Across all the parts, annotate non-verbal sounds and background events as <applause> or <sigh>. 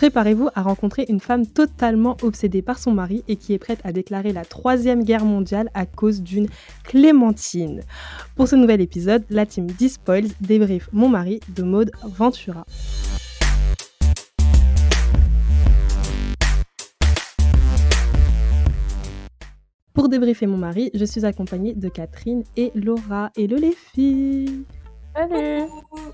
Préparez-vous à rencontrer une femme totalement obsédée par son mari et qui est prête à déclarer la troisième guerre mondiale à cause d'une clémentine. Pour ce nouvel épisode, la team Dispoils débrief Mon mari de mode Ventura. Pour débriefer mon mari, je suis accompagnée de Catherine et Laura. Hello les filles Salut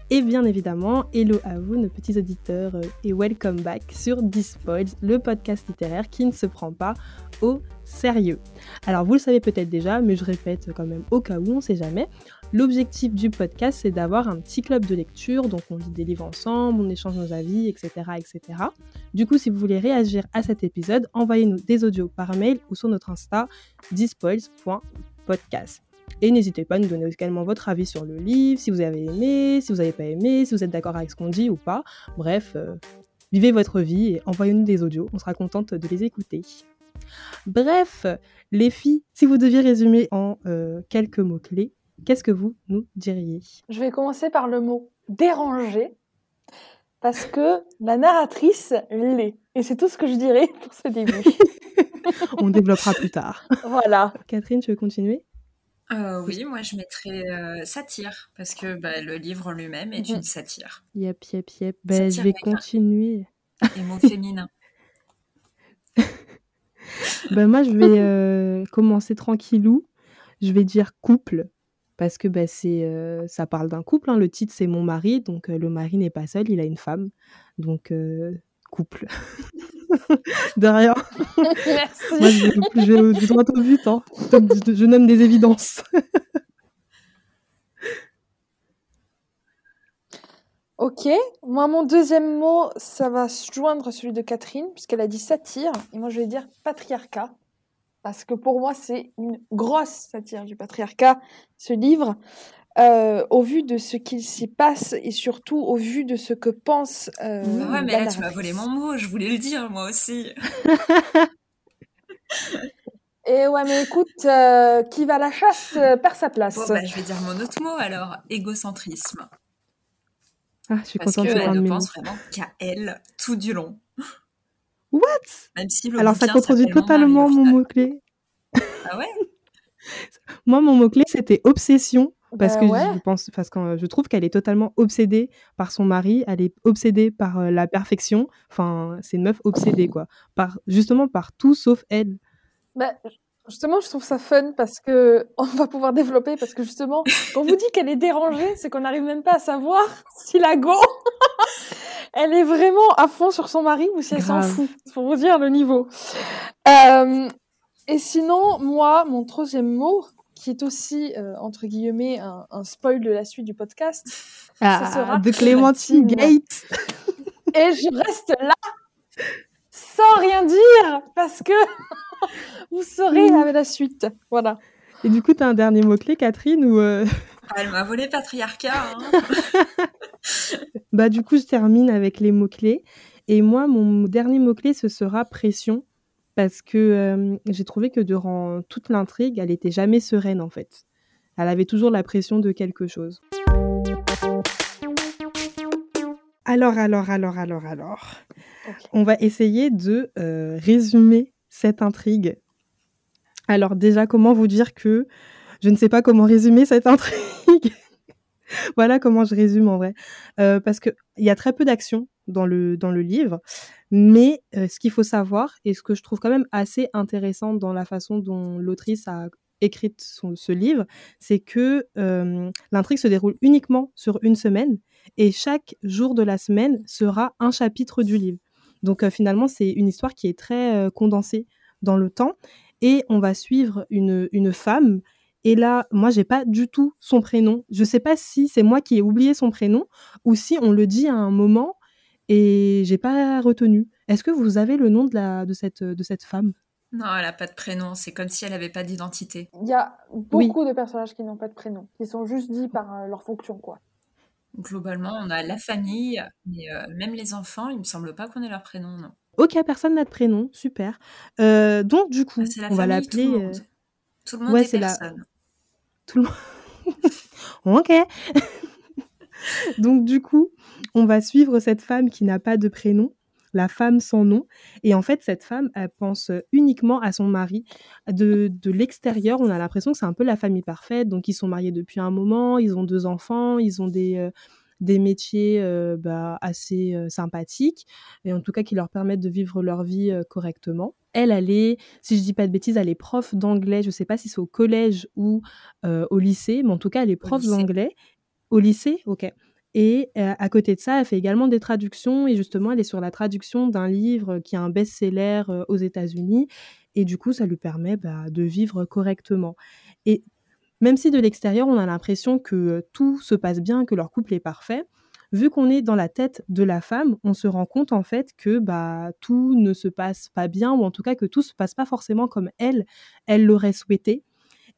Et bien évidemment, hello à vous, nos petits auditeurs, euh, et welcome back sur Dispoils, le podcast littéraire qui ne se prend pas au sérieux. Alors vous le savez peut-être déjà, mais je répète quand même au cas où, on sait jamais. L'objectif du podcast, c'est d'avoir un petit club de lecture, donc on lit des livres ensemble, on échange nos avis, etc., etc. Du coup, si vous voulez réagir à cet épisode, envoyez-nous des audios par mail ou sur notre Insta dispoils.podcast. Et n'hésitez pas à nous donner également votre avis sur le livre, si vous avez aimé, si vous n'avez pas aimé, si vous êtes d'accord avec ce qu'on dit ou pas. Bref, euh, vivez votre vie et envoyez-nous des audios, on sera contente de les écouter. Bref, les filles, si vous deviez résumer en euh, quelques mots-clés, qu'est-ce que vous nous diriez? Je vais commencer par le mot déranger, parce que la narratrice l'est. Et c'est tout ce que je dirais pour ce début. <laughs> On développera plus tard. voilà. Catherine, tu veux continuer? Euh, oui, moi je mettrais euh, satire, parce que bah, le livre lui-même est une satire. Yep, yep, yep. Ben, je vais continuer. Et mots féminins. <laughs> ben, moi je vais <laughs> euh, commencer tranquillou. Je vais dire couple, parce que ben, c'est, ça parle d'un couple. Hein. Le titre c'est Mon mari, donc le mari n'est pas seul, il a une femme. Donc euh, couple. <laughs> de rien. Merci. Moi, je vais, je vais au- du droit au but. Hein. Je, je nomme des évidences. <laughs> Ok, moi mon deuxième mot, ça va se joindre à celui de Catherine, puisqu'elle a dit satire, et moi je vais dire patriarcat, parce que pour moi c'est une grosse satire du patriarcat, ce livre, euh, au vu de ce qu'il s'y passe, et surtout au vu de ce que pense... euh, Bah ouais, mais là tu m'as volé mon mot, je voulais le dire moi aussi. <laughs> Et ouais, mais écoute, euh, qui va à la chasse euh, perd sa place. Bon, bah, je vais dire mon autre mot alors, égocentrisme. Ah, je suis Parce contente de qu'elle ne pense vraiment qu'à elle tout du long. What? Même si le Alors ça contredit totalement mon mot-clé. Ah ouais? <laughs> Moi, mon mot-clé, c'était obsession. Parce Bah que ouais. je pense, parce que euh, je trouve qu'elle est totalement obsédée par son mari, elle est obsédée par euh, la perfection. Enfin, c'est une meuf obsédée, quoi. Par, justement par tout sauf elle. Bah, justement, je trouve ça fun parce que <laughs> on va pouvoir développer parce que justement, quand on vous dit qu'elle est dérangée, c'est qu'on n'arrive même pas à savoir <laughs> si la go <laughs> elle est vraiment à fond sur son mari ou si elle s'en fout. Pour vous dire le niveau. Euh, et sinon, moi, mon troisième mot, qui est aussi euh, entre guillemets un, un spoil de la suite du podcast, <laughs> Ah, sera de Clémentine Gates. <laughs> et je reste là sans rien dire parce que <laughs> vous saurez avec la suite. Voilà. Et du coup, t'as un dernier mot-clé, Catherine, ou euh, Ah, Elle m'a volé patriarcat. hein. Bah, du coup, je termine avec les mots-clés. Et moi, mon dernier mot-clé, ce sera pression. Parce que euh, j'ai trouvé que durant toute l'intrigue, elle était jamais sereine, en fait. Elle avait toujours la pression de quelque chose. Alors, alors, alors, alors, alors. On va essayer de euh, résumer cette intrigue. Alors déjà, comment vous dire que je ne sais pas comment résumer cette intrigue? <laughs> Voilà comment je résume en vrai. Euh, parce qu'il y a très peu d'action dans le, dans le livre, mais euh, ce qu'il faut savoir, et ce que je trouve quand même assez intéressant dans la façon dont l'autrice a écrit son- ce livre, c'est que euh, l'intrigue se déroule uniquement sur une semaine, et chaque jour de la semaine sera un chapitre du livre. Donc euh, finalement, c'est une histoire qui est très condensée dans le temps, et on va suivre une, une femme. Et là, moi, j'ai pas du tout son prénom. Je sais pas si c'est moi qui ai oublié son prénom ou si on le dit à un moment et j'ai pas retenu. Est-ce que vous avez le nom de, la, de, cette, de cette femme? Non, elle a pas de prénom. C'est comme si elle avait pas d'identité. Il y a beaucoup de personnages qui n'ont pas de prénom, qui sont juste dits par euh, leur fonction, quoi. Globalement, on a la famille, mais euh, même les enfants, il me semble pas qu'on ait leur prénom, non. Ok, personne n'a de prénom, super. Euh, donc du coup, Ah, la on va famille, tout l'appeler. le euh, monde. Tout le monde ouais, est c'est la- personne. Tout le monde. <laughs> ok. <laughs> Donc du coup, on va suivre cette femme qui n'a pas de prénom. la femme sans nom. Et en fait, cette femme, elle pense uniquement à son mari. De, de l'extérieur, on a l'impression que c'est un peu la famille parfaite. Donc, ils sont mariés depuis un moment, ils ont deux enfants, ils ont des, des métiers bah, assez sympathiques, et en tout cas qui leur permettent de vivre leur vie correctement. Elle, elle est, si je dis pas de bêtises, elle est prof d'anglais. Je sais pas si c'est au collège ou au lycée, mais en tout cas, elle est prof d'anglais. Au lycée, ok. Et à côté de ça, elle fait également des traductions. Et justement, elle est sur la traduction d'un livre qui est un best-seller aux États-Unis. Et du coup, ça lui permet bah, de vivre correctement. Et même si de l'extérieur, on a l'impression que tout se passe bien, que leur couple est parfait, vu qu'on est dans la tête de la femme, on se rend compte en fait que bah tout ne se passe pas bien ou en tout cas que tout se passe pas forcément comme elle, elle l'aurait souhaité.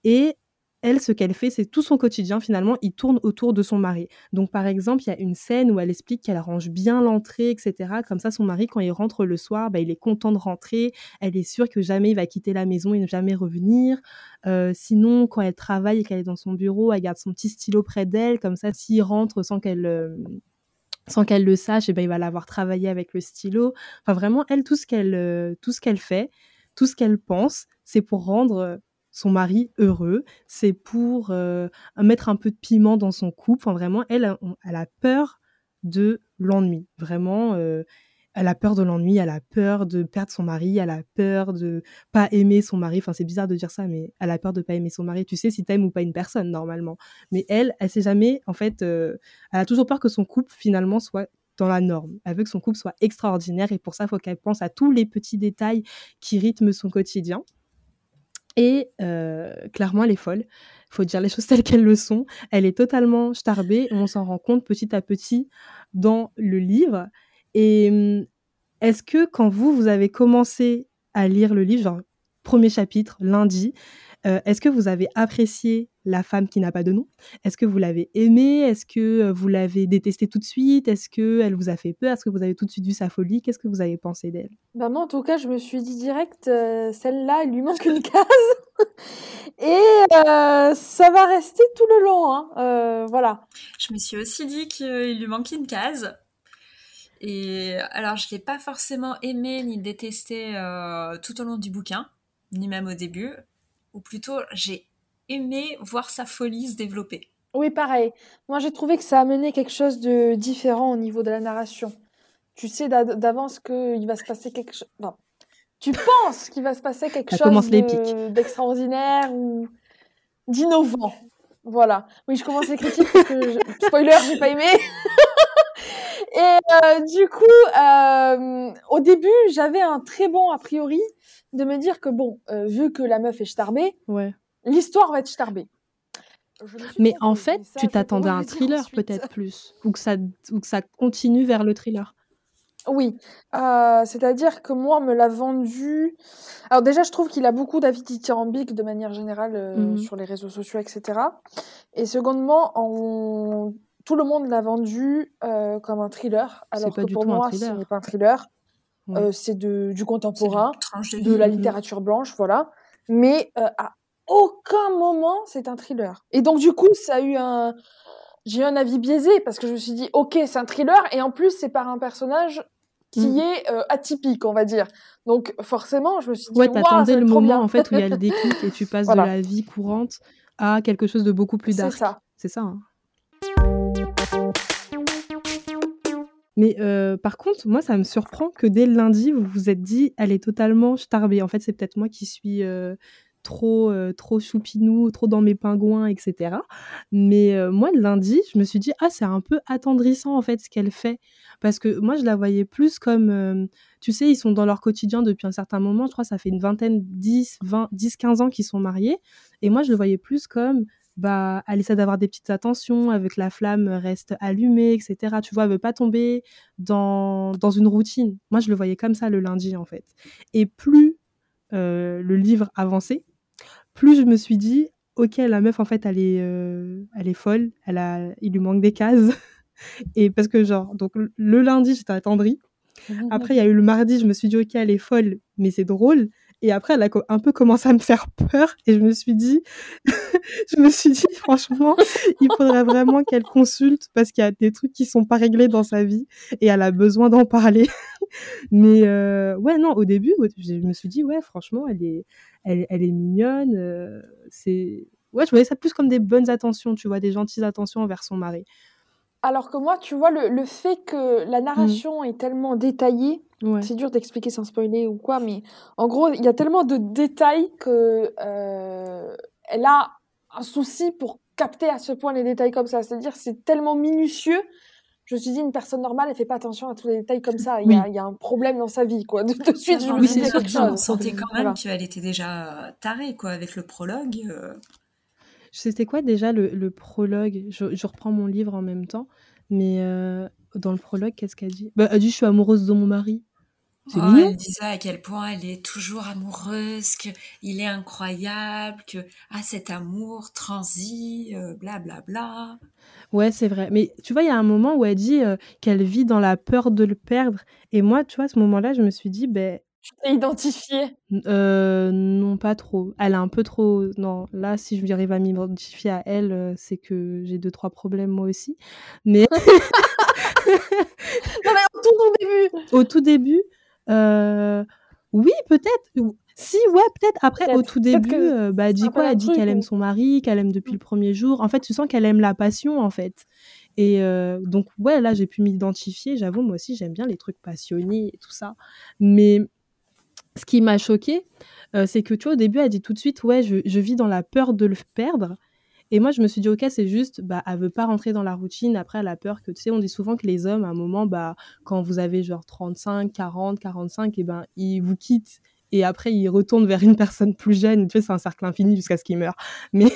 Et elle, ce qu'elle fait, c'est tout son quotidien, finalement, il tourne autour de son mari. Donc, par exemple, il y a une scène où elle explique qu'elle arrange bien l'entrée, etc. Comme ça, son mari, quand il rentre le soir, bah, il est content de rentrer. Elle est sûre que jamais il va quitter la maison et ne jamais revenir. Euh, sinon, quand elle travaille et qu'elle est dans son bureau, elle garde son petit stylo près d'elle. Comme ça, s'il rentre sans qu'elle... Euh, sans qu'elle le sache, et eh ben, il va l'avoir travaillé avec le stylo. Enfin, vraiment, elle, tout ce qu'elle, euh, tout ce qu'elle fait, tout ce qu'elle pense, c'est pour rendre son mari heureux, c'est pour euh, mettre un peu de piment dans son couple. Enfin, vraiment, elle, elle a peur de l'ennui. Vraiment, euh, elle a peur de l'ennui, elle a peur de perdre son mari, elle a peur de pas aimer son mari. Enfin, c'est bizarre de dire ça, mais elle a peur de pas aimer son mari. Tu sais si t'aimes ou pas une personne normalement. Mais elle, elle sait jamais. En fait, euh, elle a toujours peur que son couple finalement soit dans la norme. Elle veut que son couple soit extraordinaire et pour ça, il faut qu'elle pense à tous les petits détails qui rythment son quotidien. Et euh, clairement, elle est folle. Il faut dire les <laughs> choses telles qu'elles le sont. Elle est totalement starbée. On s'en rend compte petit à petit dans le livre. Et hum, est-ce que quand vous, vous avez commencé à lire le livre, genre premier chapitre, lundi, euh, est-ce que vous avez apprécié la femme qui n'a pas de nom? Est-ce que vous l'avez aimée? Est-ce que euh, vous l'avez détestée tout de suite? Est-ce qu'elle vous a fait peur? Est-ce que vous avez tout de suite vu sa folie? Qu'est-ce que vous avez pensé d'elle? Bah Moi, en tout cas, je me suis dit direct, euh, celle-là, il lui manque une <laughs> case. Et ça va rester tout le long. Hein. voilà. Je me suis aussi dit qu'il lui manquait une case. Et alors, je ne l'ai pas forcément aimé ni détesté tout au long du bouquin, ni même au début ou plutôt j'ai aimé voir sa folie se développer. Oui, pareil. Moi, j'ai trouvé que ça amenait quelque chose de différent au niveau de la narration. Tu sais d'avance qu'il va se passer quelque chose. Non. Tu penses qu'il va se passer quelque chose d'extraordinaire ou d'innovant. Voilà. Oui, je commence les critiques parce que, je... spoiler, j'ai pas aimé. <laughs> Et euh, du coup, euh, au début, j'avais un très bon a priori de me dire que bon, euh, vu que la meuf est starbée, ouais. l'histoire va être starbée. Mais en fait, tu t'attendais à un thriller peut-être plus, ou que ça, ou que ça continue vers le thriller. Oui, euh, c'est-à-dire que moi, on me l'a vendu. Alors déjà, je trouve qu'il a beaucoup d'avis dithyrambiques de manière générale euh, mmh sur les réseaux sociaux, etc. Et secondement, en... tout le monde l'a vendu comme un thriller, alors que pour moi, ce n'est pas un thriller. Euh, c'est du contemporain, de, la littérature blanche, voilà. Mais euh, à aucun moment c'est un thriller. Et donc du coup, ça a eu un, j'ai eu un avis biaisé parce que je me suis dit, ok, c'est un thriller et en plus c'est par un personnage qui mm. est euh, atypique, on va dire. Donc forcément, je me suis dit, ouais, t'attendais le moment en fait où il y a le <laughs> déclic et tu passes de la vie courante à quelque chose de beaucoup plus dark. C'est ça. C'est ça. Hein. Mais euh, par contre, moi, ça me surprend que dès le lundi, vous vous êtes dit, elle est totalement starbée. En fait, c'est peut-être moi qui suis euh, trop, euh, trop choupinou, trop dans mes pingouins, etc. Mais moi, le lundi, je me suis dit, ah, c'est un peu attendrissant, en fait, ce qu'elle fait. Parce que moi, je la voyais plus comme, tu sais, ils sont dans leur quotidien depuis un certain moment. Je crois ça fait une vingtaine, 10, 20, 10, 15 ans qu'ils sont mariés. Et moi, je le voyais plus comme bah, elle essaie d'avoir des petites attentions, avec la flamme reste allumée, etc. Tu vois, elle veut pas tomber dans, dans une routine. Moi, je le voyais comme ça le lundi, en fait. Et plus euh, le livre avançait, plus je me suis dit, ok, la meuf, en fait, elle est, euh, elle est folle, elle a, il lui manque des cases. <laughs> Et parce que, genre, donc le lundi, j'étais attendrie. Après, il y a eu le mardi, je me suis dit, ok, elle est folle, mais c'est drôle. Et après, elle a un peu commencé à me faire peur et je me suis dit, <laughs> <laughs> je me suis dit, franchement, il faudrait vraiment qu'elle consulte parce qu'il y a des trucs qui sont pas réglés dans sa vie et elle a besoin d'en parler. <laughs> Mais euh, ouais, non, au début, je me suis dit, ouais, franchement, elle est, elle, elle est mignonne. Euh, c'est, ouais, je voyais ça plus comme des bonnes attentions, tu vois, des gentilles attentions envers son mari. Alors que moi, tu vois, le, le fait que la mmh. narration est tellement détaillée, c'est dur d'expliquer sans spoiler ou quoi, mais en gros, il y a tellement de détails que euh, elle a un souci pour capter à ce point les détails comme ça. C'est-à-dire, c'est tellement minutieux. Je me suis dit, une personne normale, elle fait pas attention à tous les détails comme ça. Il, y, a, il y a un problème dans sa vie, quoi. <laughs> De, de suite, je me quelque chose. On sentait quand même qu'elle était déjà tarée, quoi, avec le prologue. Euh. C'était quoi déjà le, le prologue? Je, je, reprends mon livre en même temps, mais euh, dans le prologue, qu'est-ce qu'elle dit? Bah, Elle dit Je suis amoureuse de mon mari. Oh, elle disait à quel point elle est toujours amoureuse, qu'il est incroyable, que ah, cet amour transit, blablabla. Euh, bla, bla. Ouais, c'est vrai. Mais tu vois, il y a un moment où elle dit euh, qu'elle vit dans la peur de le perdre. Et moi, tu vois, à ce moment-là, je me suis dit, ben. Tu t'es identifiée euh, Non, pas trop. Elle a un peu trop. Non, là, si je arrive à m'identifier à elle, c'est que j'ai deux, trois problèmes moi aussi. Mais. <laughs> non, mais au tout début Au tout début, euh, oui, peut-être. Si, ouais, peut-être. Après, au tout début, euh, bah, elle dit quoi? Elle dit qu'elle aime son mari, qu'elle aime depuis le premier jour. En fait, tu sens qu'elle aime la passion, en fait. Et euh, donc, ouais, là, j'ai pu m'identifier. J'avoue, moi aussi, j'aime bien les trucs passionnés et tout ça. Mais ce qui m'a choqué, c'est que, tu vois, au début, elle dit tout de suite, ouais, je, je vis dans la peur de le perdre. Et moi, je me suis dit, OK, c'est juste, bah, elle veut pas rentrer dans la routine. Après, elle a peur que, tu sais, on dit souvent que les hommes, à un moment, bah, quand vous avez genre 35, 40, 45, et ben, ils vous quittent et après ils retournent vers une personne plus jeune. Tu sais, c'est un cercle infini jusqu'à ce qu'il meure. <laughs> Mais,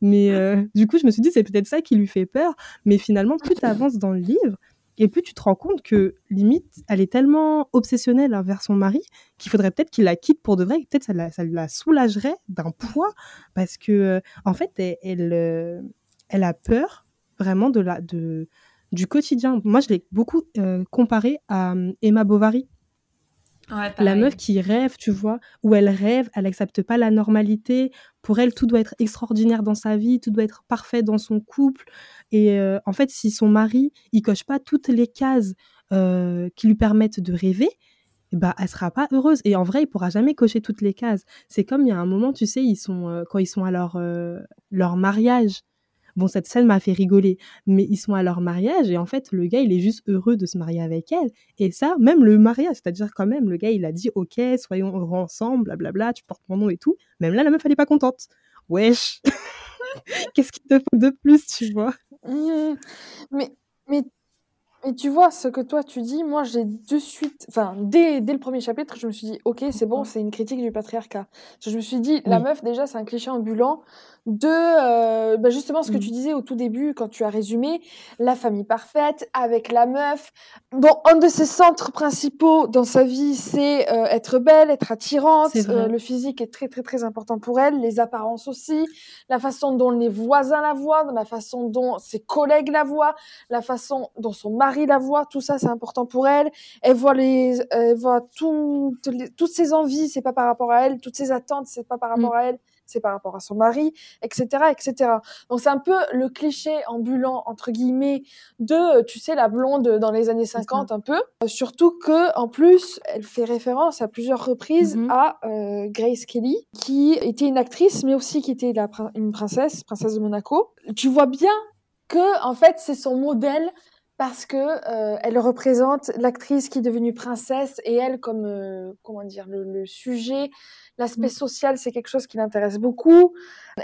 mais euh, du coup, je me suis dit, c'est peut-être ça qui lui fait peur. Mais finalement, plus tu avances dans le livre, et puis tu te rends compte que limite, elle est tellement obsessionnelle envers son mari qu'il faudrait peut-être qu'il la quitte pour de vrai. Peut-être ça la, ça la soulagerait d'un poids parce que euh, en fait, elle, euh, elle, a peur vraiment de la, de, du quotidien. Moi, je l'ai beaucoup euh, comparé à Emma Bovary la meuf qui rêve, tu vois, où elle rêve, elle accepte pas la normalité. Pour elle, tout doit être extraordinaire dans sa vie, tout doit être parfait dans son couple. Et euh, en fait, si son mari, il coche pas toutes les cases euh, qui lui permettent de rêver, bah, elle sera pas heureuse. Et en vrai, il pourra jamais cocher toutes les cases. C'est comme il y a un moment, tu sais, ils sont euh, quand ils sont à leur leur mariage Bon, cette scène m'a fait rigoler, mais ils sont à leur mariage et en fait, le gars, il est juste heureux de se marier avec elle. Et ça, même le mariage, c'est-à-dire quand même, le gars, il a dit, ok, soyons ensemble, blablabla, tu portes mon nom et tout. Même là, la meuf, elle est pas contente. Wesh <laughs> Qu'est-ce qu'il te faut de plus, tu vois? Mmh. Mais, mais et tu vois, ce que toi tu dis, moi j'ai de suite, enfin, dès, dès le premier chapitre, je me suis dit, ok, c'est bon, c'est une critique du patriarcat. Je me suis dit, la meuf, déjà, c'est un cliché ambulant de euh, bah justement ce que tu mmh. disais au tout début quand tu as résumé la famille parfaite avec la meuf. Bon, un de ses centres principaux dans sa vie, c'est euh, être belle, être attirante. Euh, le physique est très très très important pour elle, les apparences aussi, la façon dont les voisins la voient, la façon dont ses collègues la voient, la façon dont son mari la voit, tout ça c'est important pour elle. Elle voit les, elle voit toutes toutes ses envies, c'est pas par rapport à elle, toutes ses attentes, c'est pas par rapport mmh. à elle c'est par rapport à son mari, etc., etc. Donc c'est un peu le cliché ambulant entre guillemets de, tu sais, la blonde dans les années 50 un peu. Surtout que en plus, elle fait référence à plusieurs reprises mm-hmm. à euh, Grace Kelly, qui était une actrice, mais aussi qui était la, une princesse, princesse de Monaco. Tu vois bien que en fait c'est son modèle parce que euh, elle représente l'actrice qui est devenue princesse et elle comme euh, comment dire le, le sujet L'aspect mmh. social, c'est quelque chose qui l'intéresse beaucoup.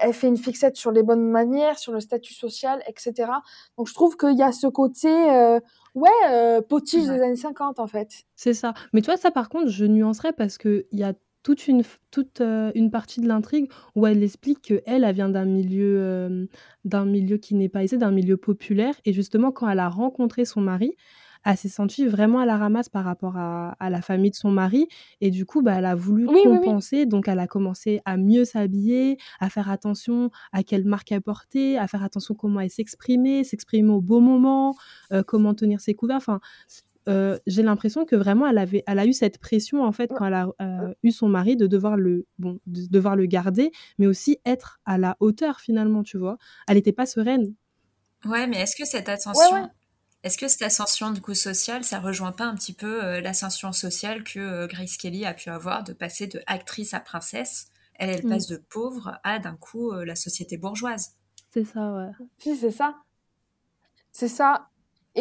Elle fait une fixette sur les bonnes manières, sur le statut social, etc. Donc je trouve qu'il y a ce côté, euh, ouais, euh, potiche des années 50 en fait. C'est ça. Mais toi, ça par contre, je nuancerais parce qu'il y a toute une, toute, euh, une partie de l'intrigue où elle explique qu'elle, elle vient d'un milieu, d'un milieu qui n'est pas aisé, d'un milieu populaire. Et justement, quand elle a rencontré son mari, elle s'est sentie vraiment à la ramasse par rapport à, la famille de son mari. Et du coup, bah, elle a voulu compenser. Donc, elle a commencé à mieux s'habiller, à faire attention à quelle marque elle portait, à faire attention comment elle s'exprimait, s'exprimer au bon moment, euh, comment tenir ses couverts. Enfin, euh, j'ai l'impression que vraiment elle avait, elle a eu cette pression en fait quand elle a euh, eu son mari de devoir le, bon, de devoir le garder, mais aussi être à la hauteur finalement, tu vois. Elle n'était pas sereine. Ouais, mais est-ce que cette attention, est-ce que cette ascension du coup sociale, ça rejoint pas un petit peu euh, l'ascension sociale que Grace Kelly a pu avoir de passer de actrice à princesse? Elle, elle mm. passe de pauvre à d'un coup la société bourgeoise. C'est ça, ouais. Si, c'est ça. C'est ça.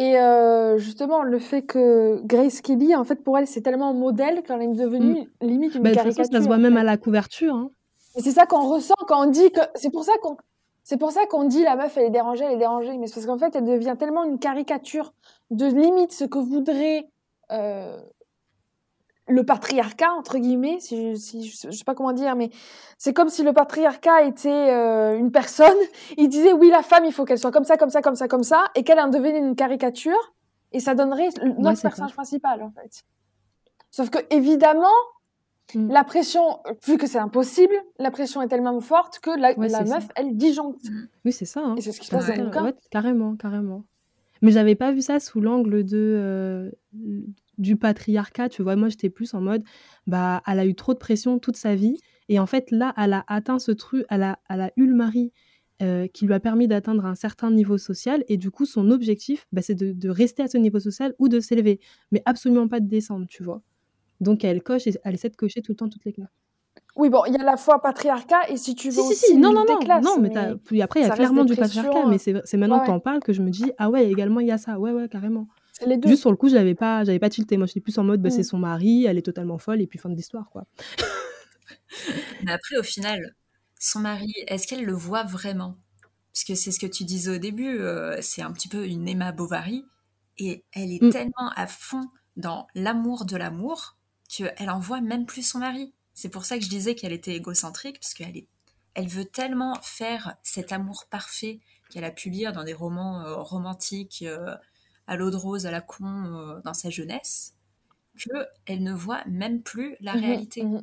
Et euh, justement, le fait que Grace Kelly, en fait, pour elle, c'est tellement un modèle qu'elle est devenue mm. limite une bah, caricature. ça se voit même à la couverture. Hein. Et c'est ça qu'on ressent quand on dit que. C'est pour ça qu'on. C'est pour ça qu'on dit la meuf elle est dérangée, elle est dérangée, mais c'est parce qu'en fait elle devient tellement une caricature de limite ce que voudrait euh, le patriarcat entre guillemets si je, si je, sais pas comment dire mais c'est comme si le patriarcat était euh, une personne. <laughs> Il disait oui la femme il faut qu'elle soit comme ça comme ça comme ça comme ça et qu'elle en devenait une caricature et ça donnerait notre personnage principal en fait. Sauf que évidemment mm. la pression vu que c'est impossible la pression est tellement forte que la, la meuf elle disjoncte. Mm. oui c'est ça hein. et c'est ce qui se passe dans le carrément carrément. Mais j'avais pas vu ça sous l'angle de euh, du patriarcat, tu vois. Moi, j'étais plus en mode, bah, elle a eu trop de pression toute sa vie. Et en fait, là, elle a atteint ce truc, elle a, elle a eu le mari euh, qui lui a permis d'atteindre un certain niveau social. Et du coup, son objectif, bah, c'est de, rester à ce niveau social ou de s'élever. Mais absolument pas de descendre, tu vois. Donc, elle coche et elle essaie de cocher tout le temps toutes les classes. Oui, bon, il y a la fois patriarcat et si tu veux. Si, aussi si, si, non, non, non, non, mais, puis après, il y a clairement du patriarcat, mais c'est maintenant que tu en parles que je me dis, ah ouais, également, il y a ça, ouais, ouais, carrément. Juste sur le coup, j'avais pas, j'avais pas tilté. Moi, j'étais plus en mode, bah, c'est mm. son mari, elle est totalement folle, et puis fin de l'histoire, quoi. <laughs> Mais après, au final, son mari, est-ce qu'elle le voit vraiment? Parce que c'est ce que tu disais au début, euh, c'est un petit peu une Emma Bovary, et elle est mm. tellement à fond dans l'amour de l'amour qu'elle en voit même plus son mari. C'est pour ça que je disais qu'elle était égocentrique, parce qu'elle est, elle veut tellement faire cet amour parfait qu'elle a pu lire dans des romans euh, romantiques. Euh, à l'eau de rose à la con euh, dans sa jeunesse, qu'elle ne voit même plus la mhm, réalité. Mhm.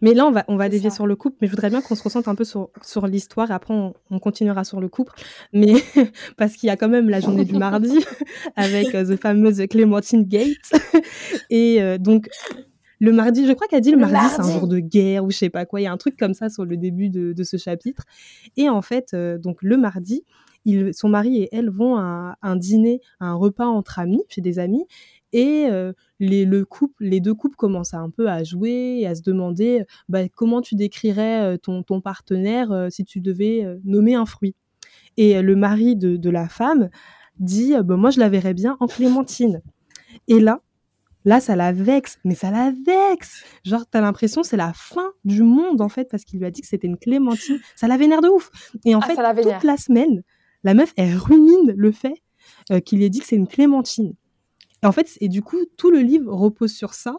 Mais là, on va, on va dévier sur le couple, mais je voudrais bien qu'on se ressente un peu sur, sur l'histoire, et après on, continuera sur le couple. Mais <laughs> parce qu'il y a quand même la journée du mardi, <laughs> avec euh, the fameuse Clémentine Gates. <laughs> et euh, donc, le mardi, je crois qu'elle dit le, mardi, c'est un jour de guerre ou je sais pas quoi. Il y a un truc comme ça sur le début de, de ce chapitre. Et en fait, donc le mardi, son mari et elle vont à un dîner, à un repas entre amis, chez des amis, et euh, les, le couple, les deux couples commencent un peu à jouer et à se demander bah, comment tu décrirais euh, ton, ton partenaire euh, si tu devais nommer un fruit. Et le mari de, la femme dit bah, Moi, je la verrais bien en clémentine. Et là, Là, ça la vexe, mais ça la vexe. Genre, t'as l'impression c'est la fin du monde en fait parce qu'il lui a dit que c'était une clémentine. Ça la vénère de ouf. Et en ah, fait, toute la semaine, la meuf, elle rumine le fait euh, qu'il ait dit que c'est une clémentine. Et en fait, et du coup, tout le livre repose sur ça.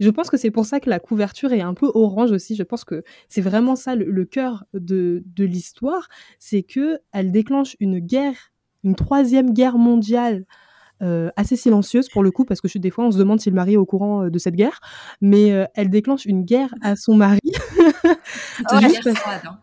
Je pense que c'est pour ça que la couverture est un peu orange aussi. Je pense que c'est vraiment ça le, cœur de, l'histoire, c'est que elle déclenche une guerre, une troisième guerre mondiale euh, assez silencieuse pour le coup, parce que des fois on se demande si le mari est au courant euh, de cette guerre, mais elle déclenche une guerre à son mari. <laughs> juste froide, hein.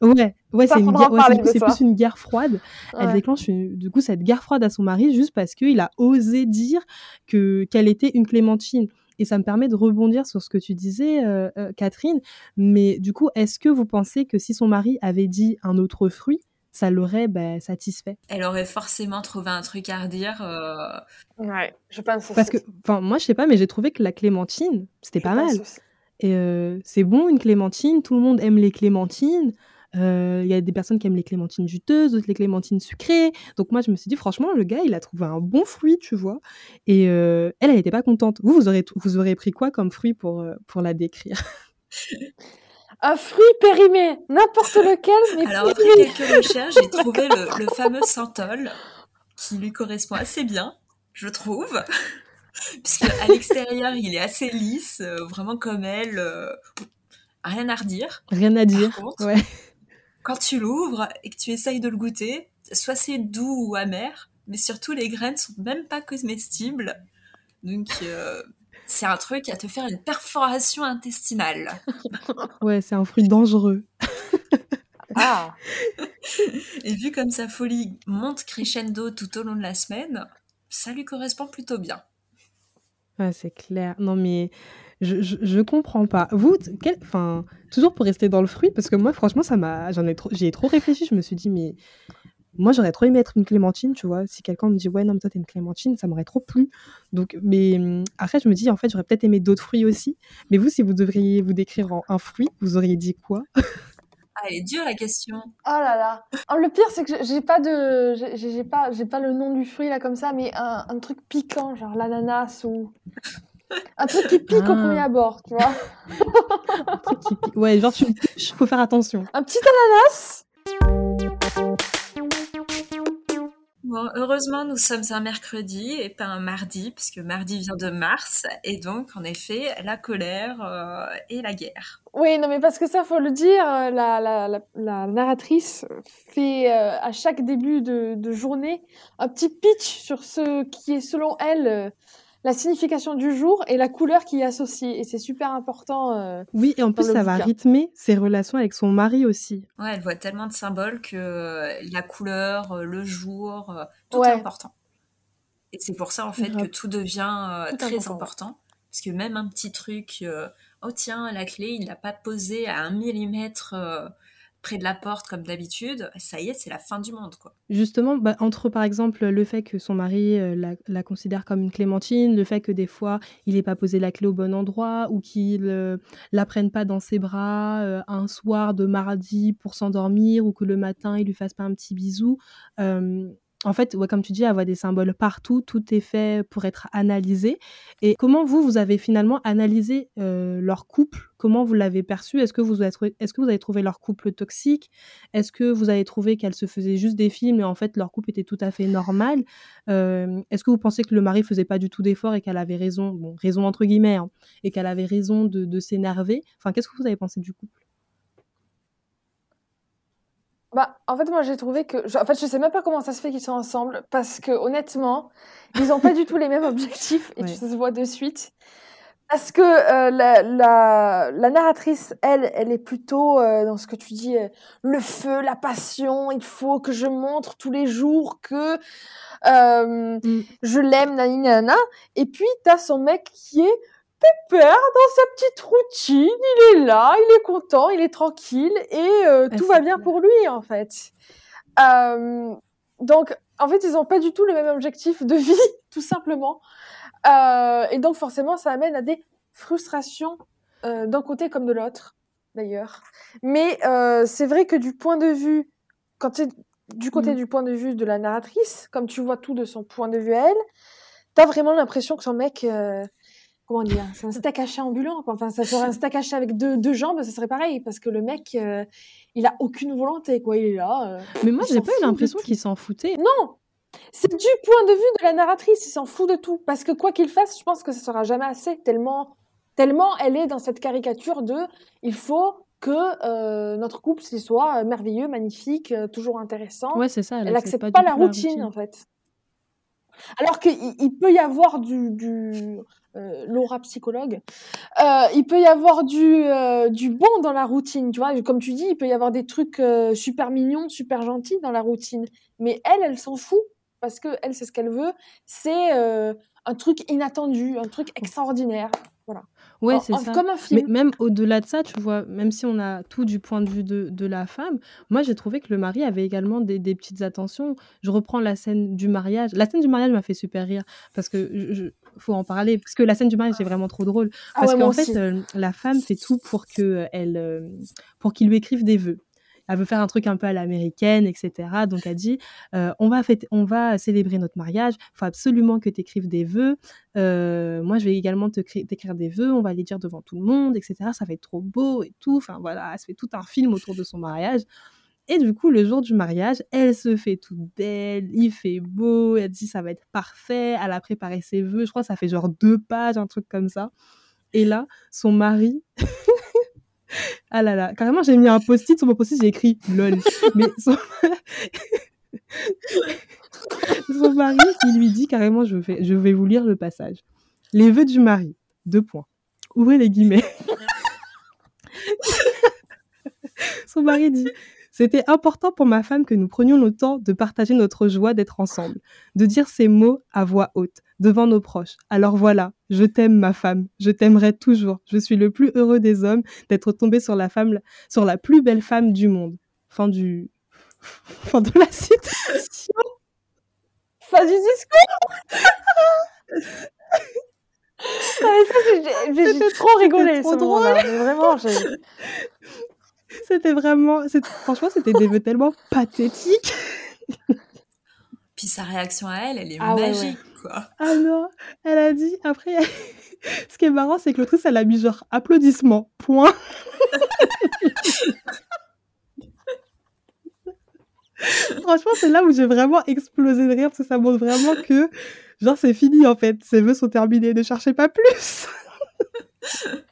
Ouais, ouais, c'est une guerre, c'est plus une guerre froide. Elle déclenche du coup cette guerre froide à son mari juste parce qu'il a osé dire que qu'elle était une clémentine. Et ça me permet de rebondir sur ce que tu disais, euh, euh, Catherine. Mais du coup, est-ce que vous pensez que si son mari avait dit un autre fruit, ça l'aurait bah, satisfait? Elle aurait forcément trouvé un truc à redire. Euh... Ouais, je pense. Parce que, enfin, moi, je sais pas, mais j'ai trouvé que la clémentine, c'était pas mal. Et euh, c'est bon une clémentine, tout le monde aime les clémentines. Il y a des personnes qui aiment les clémentines juteuses, d'autres les clémentines sucrées. Donc moi, je me suis dit, franchement, le gars, il a trouvé un bon fruit, tu vois. Et elle, elle n'était pas contente. Vous, vous aurez, vous aurez pris quoi comme fruit pour, pour la décrire? <laughs> Un fruit périmé, n'importe lequel. Mais Alors après quelques recherches, j'ai trouvé le, fameux santal qui lui correspond assez bien, je trouve, <laughs> puisqu'à l'extérieur il est assez lisse, vraiment comme elle, rien à redire. Rien à dire. ouais quand tu l'ouvres et que tu essayes de le goûter, soit c'est doux ou amer, mais surtout les graines sont même pas comestibles. Donc euh, c'est un truc à te faire une perforation intestinale. <laughs> ouais, c'est un fruit dangereux. <laughs> ah Et vu comme sa folie monte crescendo tout au long de la semaine, ça lui correspond plutôt bien. Ouais, c'est clair. Non, mais je, je, je comprends pas. Vous, quel, enfin, toujours pour rester dans le fruit, parce que moi, franchement, ça m'a, j'en ai trop, j'y ai trop réfléchi. Je me suis dit, mais moi, j'aurais trop aimé être une clémentine, tu vois. Si quelqu'un me dit, ouais, non, mais toi, t'es une clémentine, ça m'aurait trop plu. Donc, mais hum, après, je me dis, en fait, j'aurais peut-être aimé d'autres fruits aussi. Mais vous, si vous devriez vous décrire en un fruit, vous auriez dit quoi? Ah, elle est dure la question. Oh là là. Oh, le pire, c'est que j'ai- pas de, j'ai- j'ai pas, j'ai pas le nom du fruit là comme ça, mais un, un truc piquant, genre l'ananas ou un truc qui pique au Ah. premier abord, tu vois. Un truc qui pique. Ouais, genre, tu me touches, faut faire attention. Un petit ananas. Bon, heureusement, nous sommes un mercredi et pas un mardi, puisque mardi vient de Mars, et donc, en effet, la colère euh, et la guerre. Oui, non, mais parce que ça, faut le dire, euh, la, la, la, la narratrice fait euh, à chaque début de, de journée un petit pitch sur ce qui est, selon elle, euh, la signification du jour et la couleur qui y est associée. Et c'est super important. euh, Oui, et en plus, ça va rythmer ses relations avec son mari aussi. Ouais, elle voit tellement de symboles que euh, la couleur, euh, le jour, tout Ouais. est important. Et c'est pour ça, en fait, que tout devient euh, Tout très important. Parce que même un petit truc, euh, oh tiens, la clé, il l'a pas posée à un millimètre euh, près de la porte comme d'habitude, ça y est, c'est la fin du monde, quoi. Justement, bah, entre par exemple le fait que son mari euh, la, considère comme une clémentine, le fait que des fois il n'ait pas posé la clé au bon endroit ou qu'il euh, la prenne pas dans ses bras euh, un soir de mardi pour s'endormir ou que le matin il lui fasse pas un petit bisou. En fait, comme tu dis, voit des symboles partout, tout est fait pour être analysé. Et comment vous, vous avez finalement analysé euh, leur couple? Comment vous l'avez perçu? Est-ce que, vous avez trouvé- leur couple toxique? Est-ce que vous avez trouvé qu'elles se faisaient juste des films et en fait leur couple était tout à fait normal? Euh, Est-ce que vous pensez que le mari faisait pas du tout d'efforts et qu'elle avait raison, bon, raison entre guillemets, hein, et qu'elle avait raison de s'énerver? Enfin, qu'est-ce que vous avez pensé du couple? Bah, en fait, moi, j'ai trouvé que, en fait, je sais même pas comment ça se fait qu'ils sont ensemble, parce que honnêtement, ils ont pas du tout les mêmes objectifs, et Ouais. ça se voit de suite. Parce que euh, la, la, la narratrice, elle, elle est plutôt euh, dans ce que tu dis, euh, le feu, la passion. Il faut que je montre tous les jours que euh, Mm. je l'aime, nani nana. Et puis t'as son mec qui est pépère dans sa petite routine. Il est là, il est content, il est tranquille et euh, tout va bien pour lui en fait. Euh, donc en fait ils ont pas du tout le même objectif de vie <laughs> tout simplement. Euh, et donc forcément ça amène à des frustrations d'un côté comme de l'autre d'ailleurs. Mais c'est vrai que du point de vue quand c'est du côté Mm. du point de vue de la narratrice, comme tu vois tout de son point de vue à elle, t'as vraiment l'impression que son mec, euh, comment dire, c'est un haché ambulant. Quoi. Enfin, ça serait un haché avec deux, deux jambes, ça serait pareil, parce que le mec, euh, il a aucune volonté, quoi. Il est là. euh. Mais moi, j'ai pas eu l'impression qu'il s'en foutait. Non, c'est du point de vue de la narratrice. Il s'en fout de tout, parce que quoi qu'il fasse, je pense que ça sera jamais assez. Tellement, tellement elle est dans cette caricature de, il faut que euh, notre couple s'il soit merveilleux, magnifique, toujours intéressant. Ouais, c'est ça. Elle, Elle accepte accepte pas, la, routine, en fait. Alors qu'il il peut y avoir du, du euh, Laura psychologue, euh, il peut y avoir du, euh, du bon dans la routine, tu vois. Comme tu dis, il peut y avoir des trucs super mignons, super gentils dans la routine. Mais elle, elle s'en fout parce que elle, c'est ce qu'elle veut. C'est un truc inattendu, un truc extraordinaire. Ouais, c'est ça. Comme un Mais film. même au-delà de ça, tu vois, même si on a tout du point de vue de, de la femme, moi j'ai trouvé que le mari avait également des, des petites attentions. Je reprends la scène du mariage. La scène du mariage m'a fait super rire parce que je, je- faut en parler parce que la scène du mariage est vraiment trop drôle Ah parce ouais, qu'en fait euh, la femme fait tout pour que euh, elle euh, pour qu'il lui écrive des vœux. Elle veut faire un truc un peu à l'américaine, etc. Donc elle dit, euh, on va fêter- on va célébrer notre mariage. Il faut absolument que tu écrives des vœux. Euh, moi, je vais également te t'écrire des vœux. On va les dire devant tout le monde, etc. Ça va être trop beau et tout. Enfin voilà, elle se fait tout un film autour de son mariage. Et du coup, le jour du mariage, elle se fait toute belle, il fait beau, elle dit ça va être parfait, elle a préparé ses vœux, je crois que ça fait genre deux pages, un truc comme ça. Et là, son mari, <laughs> ah là là, carrément j'ai mis un post-it, sur mon post-it j'ai écrit lol. Mais <laughs> son... mari, il lui dit carrément, je vais, je vais vous lire le passage. Les vœux du mari, deux points. Ouvrez les guillemets. <laughs> son mari dit C'était important pour ma femme que nous prenions le temps de partager notre joie d'être ensemble, de dire ces mots à voix haute, devant nos proches. Alors voilà, je t'aime ma femme, je t'aimerai toujours. Je suis le plus heureux des hommes d'être tombé sur la femme, sur la plus belle femme du monde. Fin du, <laughs> fin de la citation. Fin du discours. Ça, j'ai- trop rigolé trop ce drôle. moment-là. mais Vraiment, j'ai. <laughs> C'était vraiment, franchement, c'était des vœux tellement pathétiques. Puis sa réaction à elle, elle est Ah ouais, magique, quoi. Ah non, elle a dit, après, <laughs> ce qui est marrant, c'est que l'autrice, elle a mis genre applaudissements, point. <laughs> Franchement, c'est là où j'ai vraiment explosé de rire, parce que ça montre vraiment que, genre, c'est fini, en fait. Ses vœux sont terminés, ne cherchez pas plus. <laughs>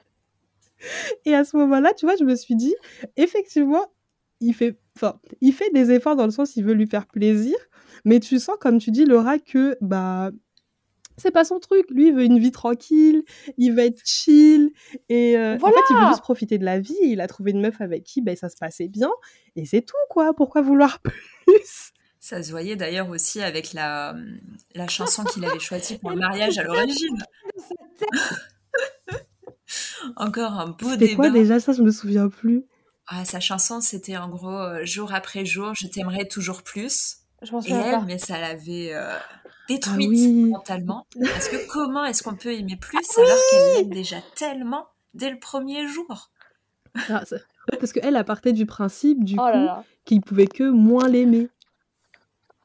Et à ce moment-là, tu vois, je me suis dit, effectivement, il fait, enfin, il fait des efforts dans le sens, il veut lui faire plaisir, mais tu sens, comme tu dis, Laura, que, bah, c'est pas son truc. Lui, il veut une vie tranquille, il veut être chill. Et euh, en fait, il veut juste profiter de la vie. Il a trouvé une meuf avec qui ben, ça se passait bien. Et c'est tout, quoi. Pourquoi vouloir <laughs> plus? Ça se voyait d'ailleurs aussi avec la, la <laughs> chanson qu'il avait choisie pour le mariage à l'origine. <laughs> Encore un beau C'était quoi débat. déjà? Ça, je me souviens plus. Ah, sa chanson, c'était en gros euh, jour après jour, je t'aimerais toujours plus. Je m'en Et souviens elle, pas. mais ça l'avait euh, détruite Ah oui. mentalement. Parce que comment est-ce qu'on peut aimer plus alors qu'elle l'aime déjà tellement dès le premier jour? Ah, ça- Parce qu'elle a parté du principe, du Oh coup, là là. qu'il pouvait que moins l'aimer.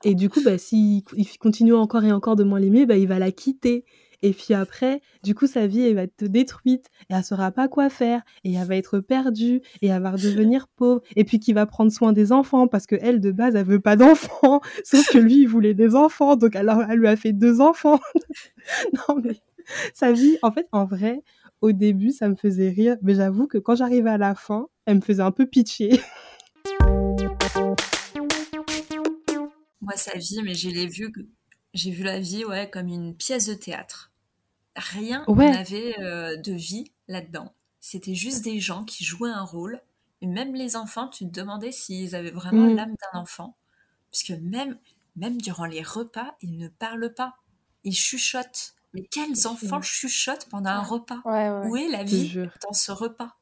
Et du coup, bah, s'il il continue encore et encore de moins l'aimer, bah, il va la quitter. Et puis après, du coup, sa vie, elle va être détruite. Et elle saura pas quoi faire. Et elle va être perdue. Et elle va redevenir <laughs> pauvre. Et puis qu'il va prendre soin des enfants. Parce que elle, de base, elle veut pas d'enfants. <laughs> Sauf que lui, il voulait des enfants. Donc, alors, elle lui a fait deux enfants. <laughs> non, mais sa vie, en fait, en vrai, au début, ça me faisait rire. Mais j'avoue que quand j'arrivais à la fin, elle me faisait un peu pitié. Moi, sa vie, mais je l'ai vu, j'ai vu la vie, ouais, comme une pièce de théâtre. Rien Ouais. n'avait euh, de vie là-dedans. C'était juste des gens qui jouaient un rôle. Et même les enfants, tu te demandais s'ils avaient vraiment Mm. l'âme d'un enfant. Puisque même, même durant les repas, ils ne parlent pas. Ils chuchotent. Mais quels enfants chuchotent pendant un repas? Ouais, ouais. Où est la vie jure. dans ce repas?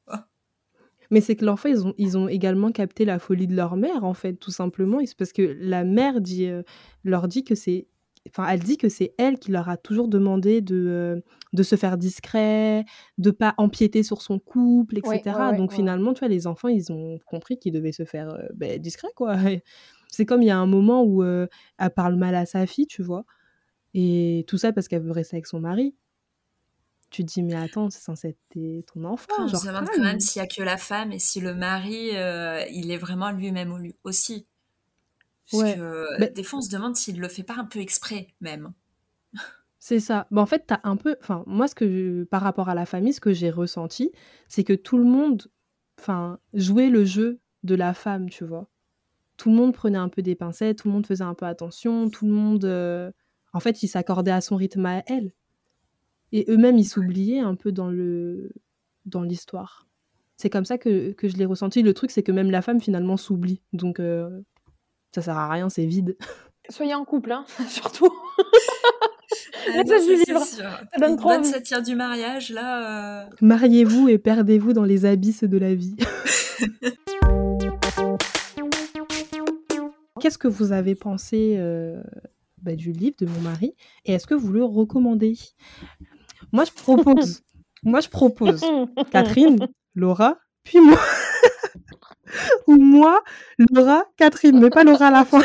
Mais c'est que l'enfant, ils ont, ils ont également capté la folie de leur mère, en fait, tout simplement. Et c'est parce que la mère dit, euh, leur dit que c'est. Enfin, elle dit que c'est elle qui leur a toujours demandé de, euh, de se faire discret, de pas empiéter sur son couple, etc. Ouais, ouais, ouais, Donc ouais. finalement, tu vois, les enfants, ils ont compris qu'ils devaient se faire euh, ben, discret, quoi. <laughs> C'est comme il y a un moment où euh, elle parle mal à sa fille, tu vois. Et tout ça parce qu'elle veut rester avec son mari. Tu te dis, mais attends, c'est censé être ton enfant. On genre, se demande quand même s'il n'y a que la femme et si le mari, euh, il est vraiment lui-même au- aussi. Parce Ouais. que Mais- des fois, on se demande s'il le fait pas un peu exprès, même. <laughs> C'est ça. Bah, en fait, t'as un peu. Enfin, moi, ce que je- par rapport à la famille, ce que j'ai ressenti, c'est que tout le monde, enfin, jouait le jeu de la femme, tu vois. Tout le monde prenait un peu des pincettes, tout le monde faisait un peu attention, tout le monde, euh, en fait, ils s'accordaient à son rythme à elle. Et eux-mêmes, ils s'oubliaient un peu dans le dans l'histoire. C'est comme ça que, que je l'ai ressenti. Le truc, c'est que même la femme, finalement, s'oublie. Donc, euh, ça sert à rien, c'est vide. <laughs> Soyez en couple, hein, <laughs> surtout. Ah <laughs> ça, bonne satire du mariage, là. euh, Mariez-vous et perdez-vous dans les abysses de la vie. Qu'est-ce que vous avez pensé euh, bah, du livre de mon mari et est-ce que vous le recommandez? Moi, je propose. moi, je propose. Catherine, Laura, puis moi. Ou moi, Laura, Catherine, mais pas Laura à la fin.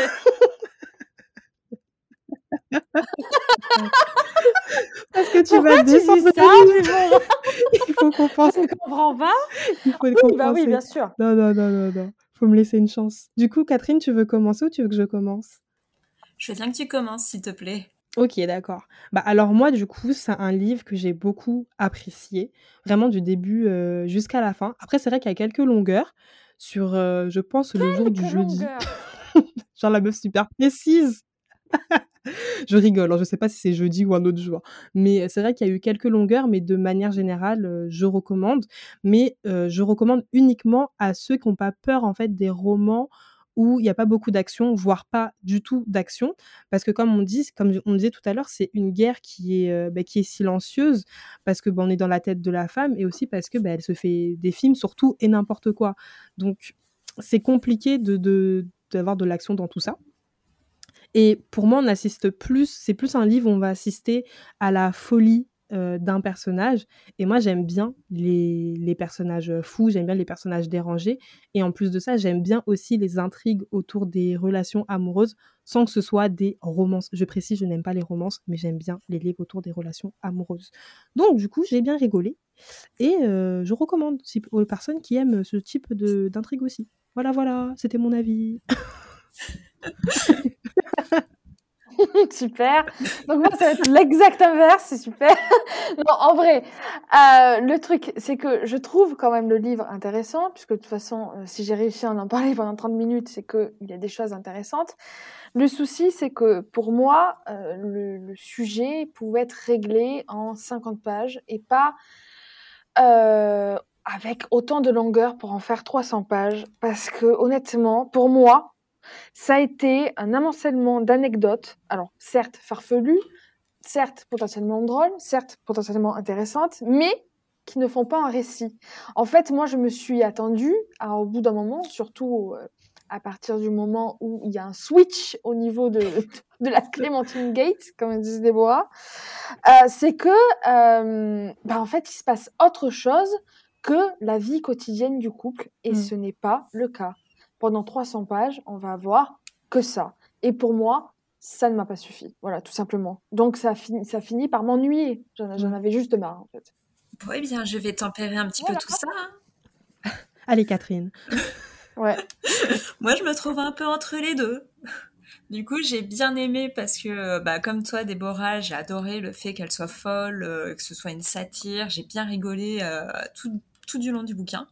Parce que tu Pourquoi vas tu descendre. dis ça mais bon, Il faut qu'on pense. Je comprends pas. Il faut Oui, compenser. bah oui, bien sûr. Non, non, non, non, non. Faut me laisser une chance. Du coup, Catherine, tu veux commencer ou tu veux que je commence? Je veux bien que tu commences, s'il te plaît. Ok, d'accord. Bah alors moi, du coup, c'est un livre que j'ai beaucoup apprécié, vraiment du début euh, jusqu'à la fin. Après, c'est vrai qu'il y a quelques longueurs sur, euh, je pense, le jour du jeudi. <laughs> Genre la meuf super précise. <laughs> je rigole, hein, je sais pas si c'est jeudi ou un autre jour. Mais c'est vrai qu'il y a eu quelques longueurs, mais de manière générale, je recommande. Mais euh, je recommande uniquement à ceux qui n'ont pas peur en fait des romans où il n'y a pas beaucoup d'action, voire pas du tout d'action, parce que comme on dit, comme on disait tout à l'heure, c'est une guerre qui est euh, bah, qui est silencieuse, parce que bah, on est dans la tête de la femme, et aussi parce que bah, elle se fait des films sur tout et n'importe quoi. Donc c'est compliqué de d'avoir de l'action dans tout ça. Et pour moi, on assiste plus, c'est plus un livre où on va assister à la folie euh, d'un personnage. Et moi, j'aime bien les, personnages fous, j'aime bien les personnages dérangés. Et en plus de ça, j'aime bien aussi les intrigues autour des relations amoureuses, sans que ce soit des romances. Je précise, je n'aime pas les romances, mais j'aime bien les livres autour des relations amoureuses. Donc, du coup, j'ai bien rigolé. Et euh, je recommande aux personnes qui aiment ce type d'intrigue aussi. Voilà, voilà, c'était mon avis. <laughs> <laughs> super. Donc moi, ça va être l'exact inverse, c'est super. <laughs> non, en vrai, euh, le truc, c'est que je trouve quand même le livre intéressant, puisque de toute façon, euh, si j'ai réussi à en parler pendant 30 minutes, c'est qu'il y a des choses intéressantes. Le souci, c'est que pour moi, euh, le, le, sujet pouvait être réglé en 50 pages et pas avec autant de longueur pour en faire 300 pages, parce que honnêtement, pour moi, ça a été un amoncellement d'anecdotes, alors certes farfelues, certes potentiellement drôles, certes potentiellement intéressantes, mais qui ne font pas un récit. En fait, moi, je me suis attendue, à, au bout d'un moment, surtout euh, à partir du moment où il y a un switch au niveau de, <laughs> de la Clémentine Gate, comme disent Déborah, euh, c'est que, euh, bah, en fait, il se passe autre chose que la vie quotidienne du couple, et mmh. ce n'est pas le cas pendant 300 pages, on va avoir que ça. Et pour moi, ça ne m'a pas suffi. Voilà, tout simplement. Donc ça finit, ça finit par m'ennuyer. J'en mmh. avais juste marre, en fait. Oui, bien, je vais tempérer un petit peu tout ça. Hein. <laughs> Allez, Catherine. <laughs> ouais. <laughs> Moi, je me trouve un peu entre les deux. Du coup, j'ai bien aimé parce que, bah, comme toi, Déborah, j'ai adoré le fait qu'elle soit folle, euh, que ce soit une satire. J'ai bien rigolé euh, tout, tout, du long du bouquin.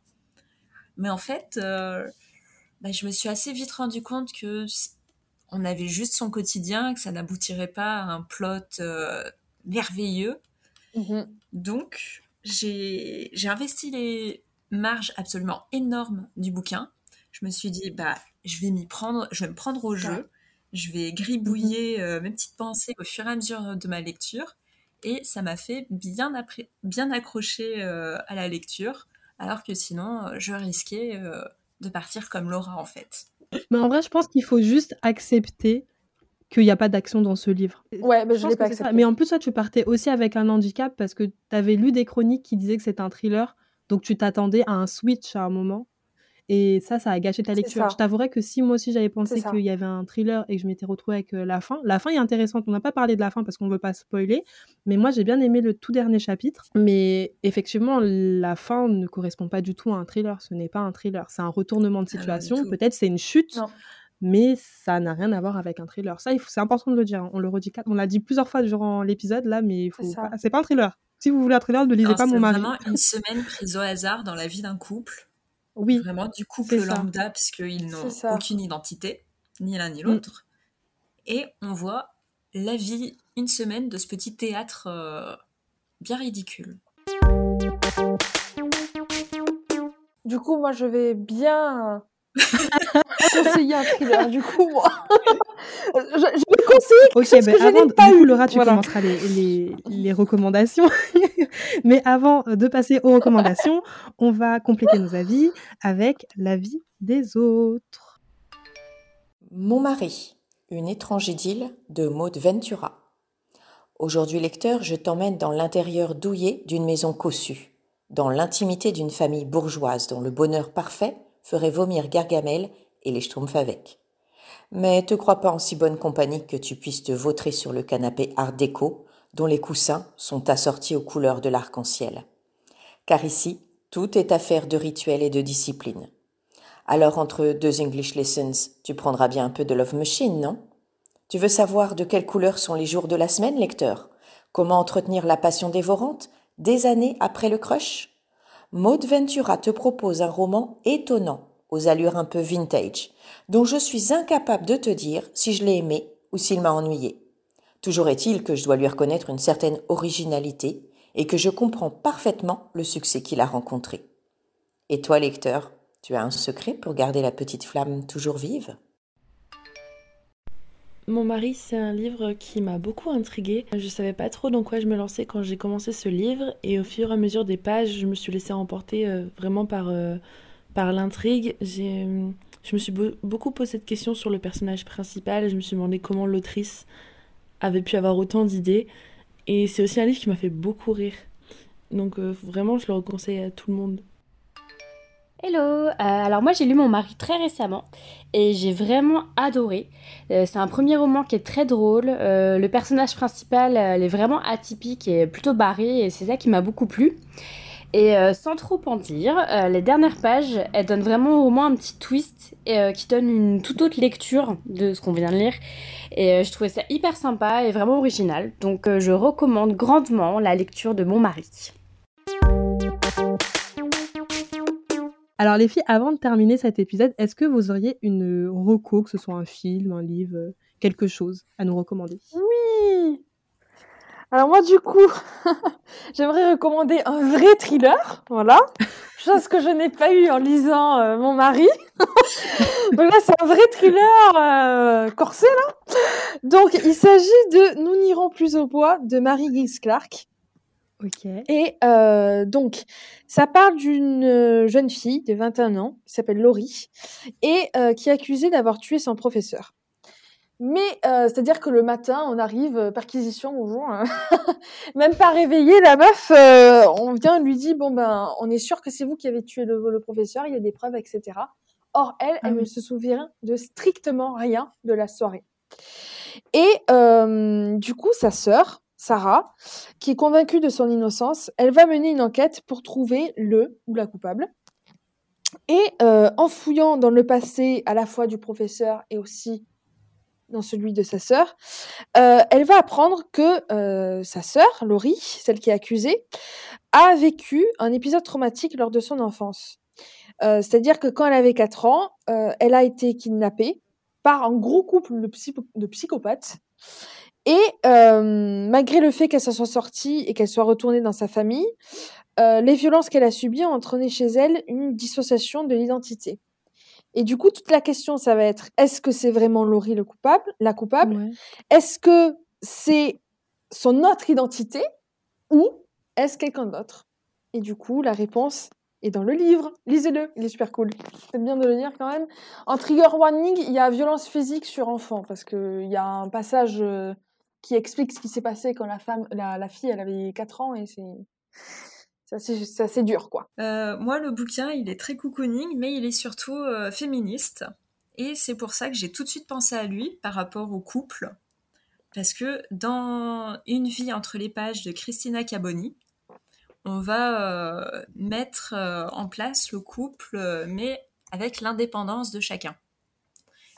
Mais en fait, euh, bah, je me suis assez vite rendu compte que on avait juste son quotidien, que ça n'aboutirait pas à un plot euh, merveilleux. Mm-hmm. Donc, j'ai investi les marges absolument énormes du bouquin. Je me suis dit, bah, je vais m'y prendre, je vais me prendre au jeu, je vais gribouiller mm-hmm. euh, mes petites pensées au fur et à mesure de ma lecture. Et ça m'a fait bien, bien accrocher euh, à la lecture, alors que sinon, je risquais de partir comme Laura en fait. Mais en vrai, je pense qu'il faut juste accepter qu'il n'y a pas d'action dans ce livre. Ouais, mais je, l'ai pas accepté. Mais en plus, toi, tu partais aussi avec un handicap parce que tu avais lu des chroniques qui disaient que c'était un thriller, donc tu t'attendais à un switch à un moment. Et ça, ça a gâché ta lecture. Je t'avouerais que si moi aussi j'avais pensé qu'il y avait un thriller et que je m'étais retrouvée avec euh, la fin, la fin est intéressante. On n'a pas parlé de la fin parce qu'on ne veut pas spoiler, mais moi j'ai bien aimé le tout dernier chapitre. Mais effectivement, la fin ne correspond pas du tout à un thriller. Ce n'est pas un thriller, c'est un retournement de ah, situation. Peut-être c'est une chute. Mais ça n'a rien à voir avec un thriller. Ça, c'est important de le dire. Hein. On le redit, on l'a dit plusieurs fois durant l'épisode là, mais c'est pas un thriller. Si vous voulez un thriller, ne lisez pas mon mari. C'est vraiment une semaine prise au hasard dans la vie d'un couple oui. Vraiment du couple lambda, puisqu'ils n'ont aucune identité, ni l'un ni mm. l'autre. Et on voit la vie, une semaine de ce petit théâtre euh, bien ridicule. Du coup, moi, je vais bien conseiller un thriller. Du coup, moi, <laughs> je, je vais conseiller quelque chose ben que avant, je pas du coup, Laura, tu commenceras les, les, les recommandations. <laughs> Mais avant de passer aux recommandations, on va compléter nos avis avec l'avis des autres. Mon mari, une étrange idylle de Maud Ventura. Aujourd'hui, lecteur, je t'emmène dans l'intérieur douillet d'une maison cossue, dans l'intimité d'une famille bourgeoise dont le bonheur parfait ferait vomir Gargamel et les Schtroumpfs avec. Mais te crois pas en si bonne compagnie que tu puisses te vautrer sur le canapé art déco, dont les coussins sont assortis aux couleurs de l'arc-en-ciel. Car ici, tout est affaire de rituel et de discipline. Alors entre deux English lessons, tu prendras bien un peu de Love Machine, non? Tu veux savoir de quelle couleur sont les jours de la semaine, lecteur? Comment entretenir la passion dévorante des années après le crush? Maud Ventura te propose un roman étonnant, allures un peu vintage, dont je suis incapable de te dire si je l'ai aimé ou s'il m'a ennuyé. Toujours est-il que je dois lui reconnaître une certaine originalité et que je comprends parfaitement le succès qu'il a rencontré. Et toi, lecteur, tu as un secret pour garder la petite flamme toujours vive? Mon mari, c'est un livre qui m'a beaucoup intriguée. Je savais pas trop dans quoi je me lançais quand j'ai commencé ce livre et au fur et à mesure des pages, je me suis laissée emporter euh, vraiment par, euh, par l'intrigue. J'ai, je me suis beaucoup posé de questions sur le personnage principal je me suis demandé comment l'autrice avait pu avoir autant d'idées. Et c'est aussi un livre qui m'a fait beaucoup rire. Donc euh, vraiment, je le conseille à tout le monde. Hello euh, Alors moi j'ai lu Mon mari très récemment et j'ai vraiment adoré. Euh, c'est un premier roman qui est très drôle. Euh, le personnage principal est vraiment atypique et plutôt barré et c'est ça qui m'a beaucoup plu. Et sans trop en dire, les dernières pages, elles donnent vraiment au roman un petit twist qui donne une toute autre lecture de ce qu'on vient de lire. Et je trouvais ça hyper sympa et vraiment original. Donc je recommande grandement la lecture de Mon mari. Alors les filles, avant de terminer cet épisode, est-ce que vous auriez une reco, que ce soit un film, un livre, euh, quelque chose à nous recommander? Oui Alors moi du coup, <laughs> j'aimerais recommander un vrai thriller, voilà, <laughs> chose que je n'ai pas eu en lisant euh, Mon mari. <laughs> Donc là c'est un vrai thriller euh, corsé là. Donc il s'agit de Nous n'irons plus au bois de Marie Giggs Clark. Et euh, donc, ça parle d'une euh, jeune fille de 21 ans, qui s'appelle Laurie, et euh, qui est accusée d'avoir tué son professeur. Mais c'est-à-dire que le matin, on arrive, perquisition, bonjour, hein. <laughs> même pas réveillé, la meuf, on vient, lui dit, bon ben, on est sûr que c'est vous qui avez tué le, professeur, il y a des preuves, etc. Or, elle, elle ah ne se souvient de strictement rien de la soirée. Et du coup, sa sœur, Sarah, qui est convaincue de son innocence, elle va mener une enquête pour trouver le ou la coupable. Et euh, en fouillant dans le passé à la fois du professeur et aussi dans celui de sa sœur, euh, elle va apprendre que euh, sa sœur, Laurie, celle qui est accusée, a vécu un épisode traumatique lors de son enfance. C'est-à-dire que quand elle avait 4 ans, elle a été kidnappée par un gros couple de psychopathes et euh, malgré le fait qu'elle s'en soit sortie et qu'elle soit retournée dans sa famille, euh, les violences qu'elle a subies ont entraîné chez elle une dissociation de l'identité. Et du coup, toute la question, ça va être est-ce que c'est vraiment Laurie le coupable, la coupable? Est-ce que c'est son autre identité ou est-ce quelqu'un d'autre? Et du coup, la réponse est dans le livre. Lisez-le, il est super cool. C'est bien de le lire quand même. En trigger warning, il y a violence physique sur enfant parce qu'il y a un passage euh, qui explique ce qui s'est passé quand la femme, la, fille, elle avait 4 ans et c'est c'est dur, quoi. Euh, moi, le bouquin, il est très cocooning, mais il est surtout euh, féministe. Et c'est pour ça que j'ai tout de suite pensé à lui par rapport au couple. Parce que dans Une vie entre les pages de Christina Caboni, on va euh, mettre en place le couple, mais avec l'indépendance de chacun.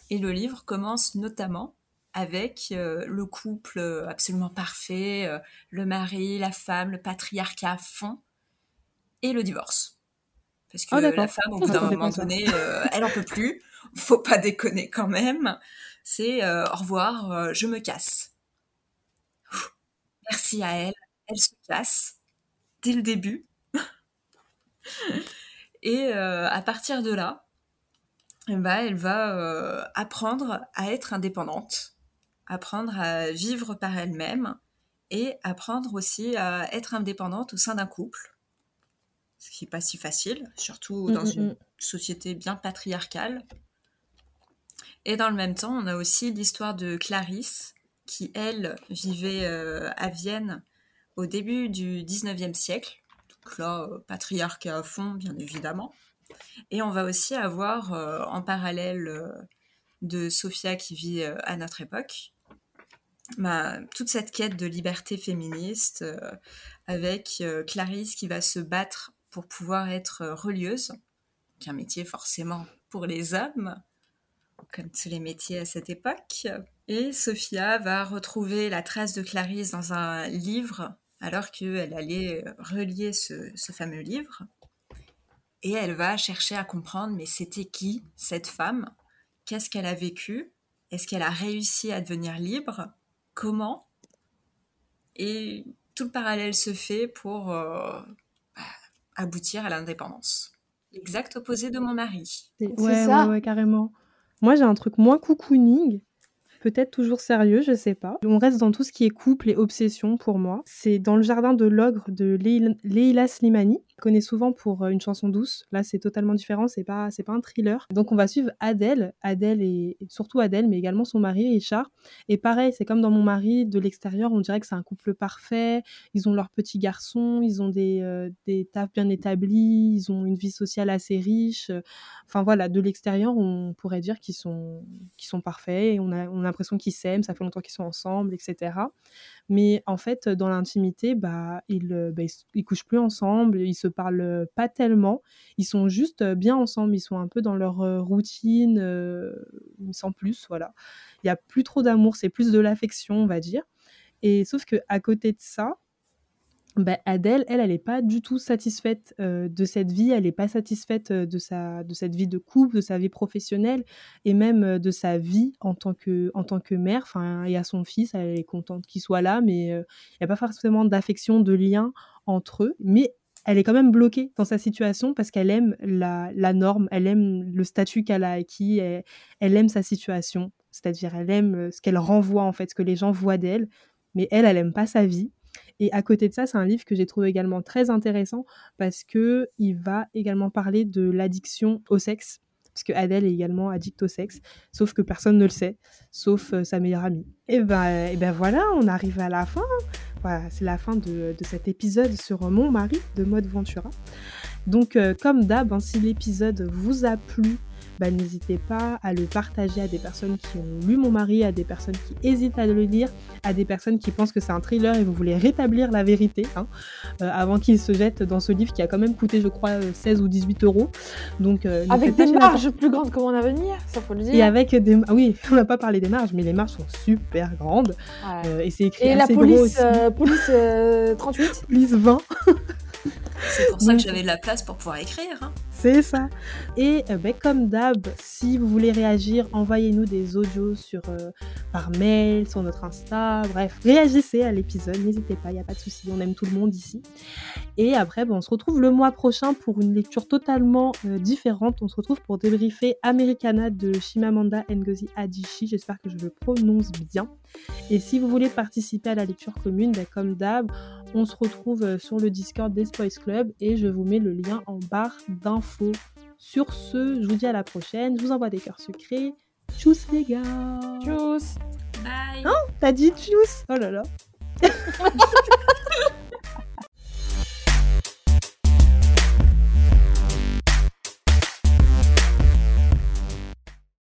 Et le livre commence notamment avec le couple absolument parfait, le mari, la femme, le patriarcat à fond, et le divorce. Parce que oh, la femme, au bout d'un moment donné, elle en peut plus. Faut pas déconner quand même. C'est au revoir, je me casse. merci à elle, elle se casse dès le début. <laughs> et à partir de là, eh ben, elle va apprendre à être indépendante apprendre à vivre par elle-même et apprendre aussi à être indépendante au sein d'un couple, ce qui n'est pas si facile, surtout dans mm, mm, une mm. société bien patriarcale. Et dans le même temps, on a aussi l'histoire de Clarisse, qui, elle, vivait euh, à Vienne au début du 19e siècle. Donc là, euh, patriarcat à fond, bien évidemment. Et on va aussi avoir euh, en parallèle de Sophia qui vit à notre époque, bah, toute cette quête de liberté féministe euh, avec euh, Clarisse qui va se battre pour pouvoir être euh, relieuse, qui est un métier forcément pour les hommes, comme tous les métiers à cette époque. Et Sophia va retrouver la trace de Clarisse dans un livre alors qu'elle allait relier ce, fameux livre. Et elle va chercher à comprendre, mais c'était qui cette femme? Qu'est-ce qu'elle a vécu? Est-ce qu'elle a réussi à devenir libre? Comment? Et tout le parallèle se fait pour euh, aboutir à l'indépendance. Exact opposé de mon mari. Ouais, ça. ouais, ouais, carrément. Moi, j'ai un truc moins cocooning, peut-être toujours sérieux, je sais pas. On reste dans tout ce qui est couple et obsession pour moi. C'est dans le jardin de l'ogre de Leila Slimani. Je connais souvent pour euh, une chanson douce. Là, c'est totalement différent. C'est pas, c'est pas un thriller. Donc, on va suivre Adèle, Adèle et surtout Adèle, mais également son mari Richard. Et pareil, c'est comme dans Mon mari, de l'extérieur, on dirait que c'est un couple parfait. Ils ont leur petit garçon, ils ont des, euh, des tafs bien établis, ils ont une vie sociale assez riche. Enfin voilà, de l'extérieur, on pourrait dire qu'ils sont, qu'ils sont parfaits. On a, on a l'impression qu'ils s'aiment, ça fait longtemps qu'ils sont ensemble, etc. Mais en fait, dans l'intimité, bah, ils, euh, bah, ils, couchent plus ensemble, ils se parlent pas tellement, ils sont juste bien ensemble, ils sont un peu dans leur euh, routine, euh, sans plus, voilà. Il y a plus trop d'amour, c'est plus de l'affection, on va dire. Et sauf que à côté de ça, bah, Adèle, elle, elle n'est pas du tout satisfaite euh, de cette vie, elle n'est pas satisfaite euh, de, sa, de cette vie de couple, de sa vie professionnelle et même euh, de sa vie en tant que, en tant que mère. Enfin, et à son fils, elle est contente qu'il soit là, mais il n'y a pas forcément d'affection, de lien entre eux. Mais elle est quand même bloquée dans sa situation parce qu'elle aime la, la, norme, elle aime le statut qu'elle a acquis, elle, elle aime sa situation, c'est-à-dire elle aime ce qu'elle renvoie en fait, ce que les gens voient d'elle, mais elle, elle aime pas sa vie. Et à côté de ça, c'est un livre que j'ai trouvé également très intéressant parce que il va également parler de l'addiction au sexe, parce que Adèle est également addicte au sexe, sauf que personne ne le sait, sauf euh, sa meilleure amie. Et ben, et ben voilà, on arrive à la fin. Voilà, c'est la fin de, de, cet épisode sur Mon mari de Mode Ventura. Donc, euh, comme d'hab, hein, si l'épisode vous a plu, bah, n'hésitez pas à le partager à des personnes qui ont lu Mon mari, à des personnes qui hésitent à le lire, à des personnes qui pensent que c'est un thriller et vous voulez rétablir la vérité hein, euh, avant qu'ils se jettent dans ce livre qui a quand même coûté, je crois, 16 ou 18 euros. Donc, euh, avec des marges plus grandes que mon avenir, ça faut le dire. Et avec des. Ah oui, <laughs> on n'a pas parlé des marges, mais les marges sont super grandes. Euh, et c'est écrit et la police, police 38 Police 20. c'est pour ça que j'avais de la place pour pouvoir écrire. Hein. C'est ça. Et euh, ben, comme d'hab, si vous voulez réagir, envoyez-nous des audios sur, euh, par mail, sur notre Insta. Bref, réagissez à l'épisode, n'hésitez pas, il n'y a pas de souci, on aime tout le monde ici. Et après, ben, on se retrouve le mois prochain pour une lecture totalement euh, différente. On se retrouve pour débriefer Americana de Shimamanda Ngozi Adichie. J'espère que je le prononce bien. Et si vous voulez participer à la lecture commune, ben, comme d'hab, on se retrouve sur le Discord des Spoils Club et je vous mets le lien en barre d'infos sur ce, je vous dis à la prochaine. Je vous envoie des cœurs sucrés. Tchuss les gars. Tchuss. Bye. Hein? T'as dit tchuss? Oh là là. <laughs>